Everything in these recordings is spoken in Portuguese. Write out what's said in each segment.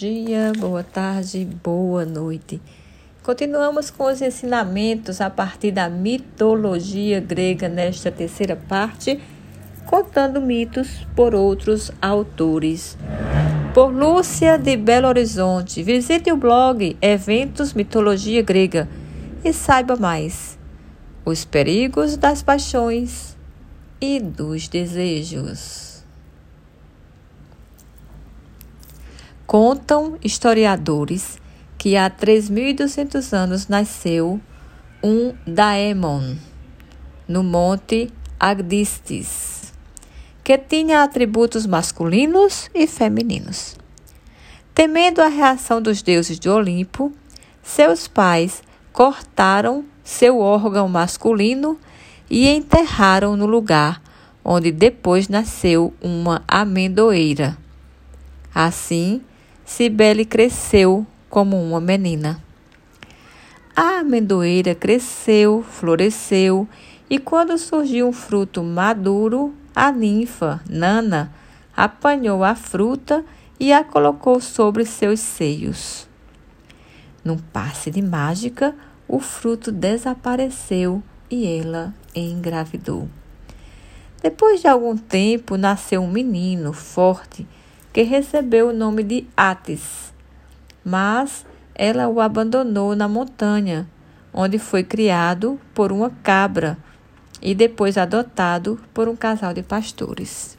dia, boa tarde, boa noite. Continuamos com os ensinamentos a partir da mitologia grega nesta terceira parte, contando mitos por outros autores. Por Lúcia de Belo Horizonte, visite o blog Eventos Mitologia Grega e saiba mais. Os perigos das paixões e dos desejos. Contam historiadores que há 3.200 anos nasceu um Daemon no Monte Agdistis, que tinha atributos masculinos e femininos. Temendo a reação dos deuses de Olimpo, seus pais cortaram seu órgão masculino e enterraram no lugar onde depois nasceu uma amendoeira. Assim, Cibele cresceu como uma menina. A amendoeira cresceu, floresceu, e quando surgiu um fruto maduro, a ninfa, Nana, apanhou a fruta e a colocou sobre seus seios. Num passe de mágica, o fruto desapareceu e ela engravidou. Depois de algum tempo, nasceu um menino forte que recebeu o nome de Atis. Mas ela o abandonou na montanha, onde foi criado por uma cabra e depois adotado por um casal de pastores.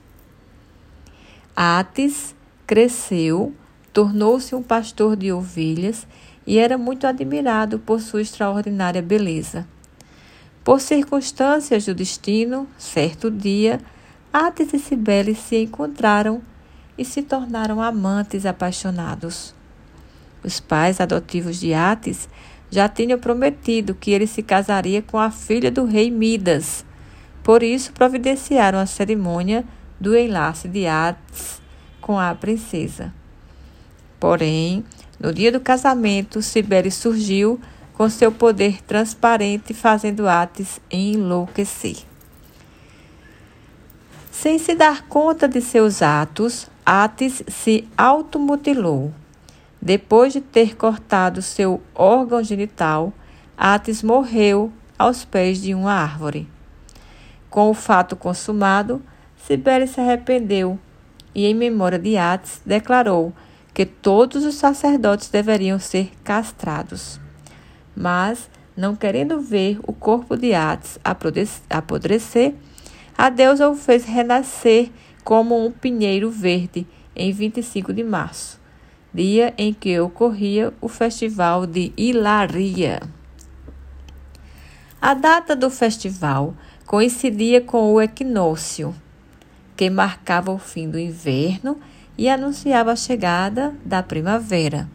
Atis cresceu, tornou-se um pastor de ovelhas e era muito admirado por sua extraordinária beleza. Por circunstâncias do destino, certo dia, Atis e Cibele se encontraram e se tornaram amantes apaixonados. Os pais adotivos de Atis já tinham prometido que ele se casaria com a filha do rei Midas. Por isso, providenciaram a cerimônia do enlace de Atis com a princesa. Porém, no dia do casamento, Sibeli surgiu com seu poder transparente, fazendo Atis enlouquecer. Sem se dar conta de seus atos, Atis se automutilou. Depois de ter cortado seu órgão genital, Atis morreu aos pés de uma árvore. Com o fato consumado, Sibeli se arrependeu e, em memória de Atis, declarou que todos os sacerdotes deveriam ser castrados. Mas, não querendo ver o corpo de Atis apodrecer, a deusa o fez renascer como um pinheiro verde em 25 de março, dia em que ocorria o festival de Hilaria. A data do festival coincidia com o equinócio, que marcava o fim do inverno e anunciava a chegada da primavera.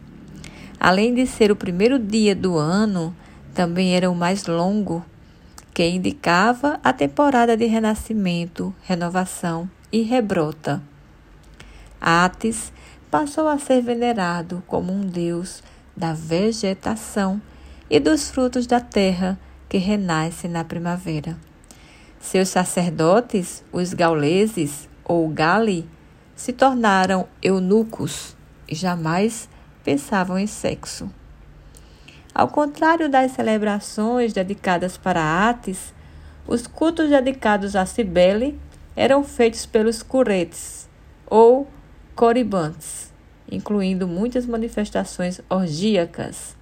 Além de ser o primeiro dia do ano, também era o mais longo, que indicava a temporada de renascimento, renovação e rebrota. Atis passou a ser venerado como um deus da vegetação e dos frutos da terra que renasce na primavera. Seus sacerdotes, os gauleses ou gali, se tornaram eunucos e jamais pensavam em sexo. Ao contrário das celebrações dedicadas para Atis, os cultos dedicados a Cibele eram feitos pelos curetes ou coribantes, incluindo muitas manifestações orgíacas,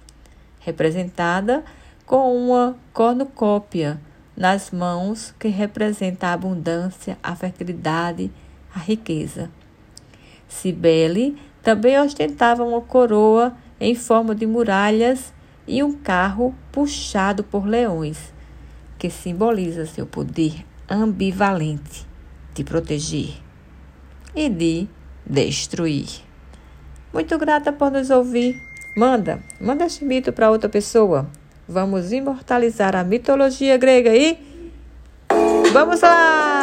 representada com uma cornucópia nas mãos que representa a abundância, a fertilidade, a riqueza. Cibele também ostentava uma coroa em forma de muralhas e um carro puxado por leões, que simboliza seu poder ambivalente de proteger e de destruir. Muito grata por nos ouvir. Manda, manda este mito para outra pessoa. Vamos imortalizar a mitologia grega e vamos lá!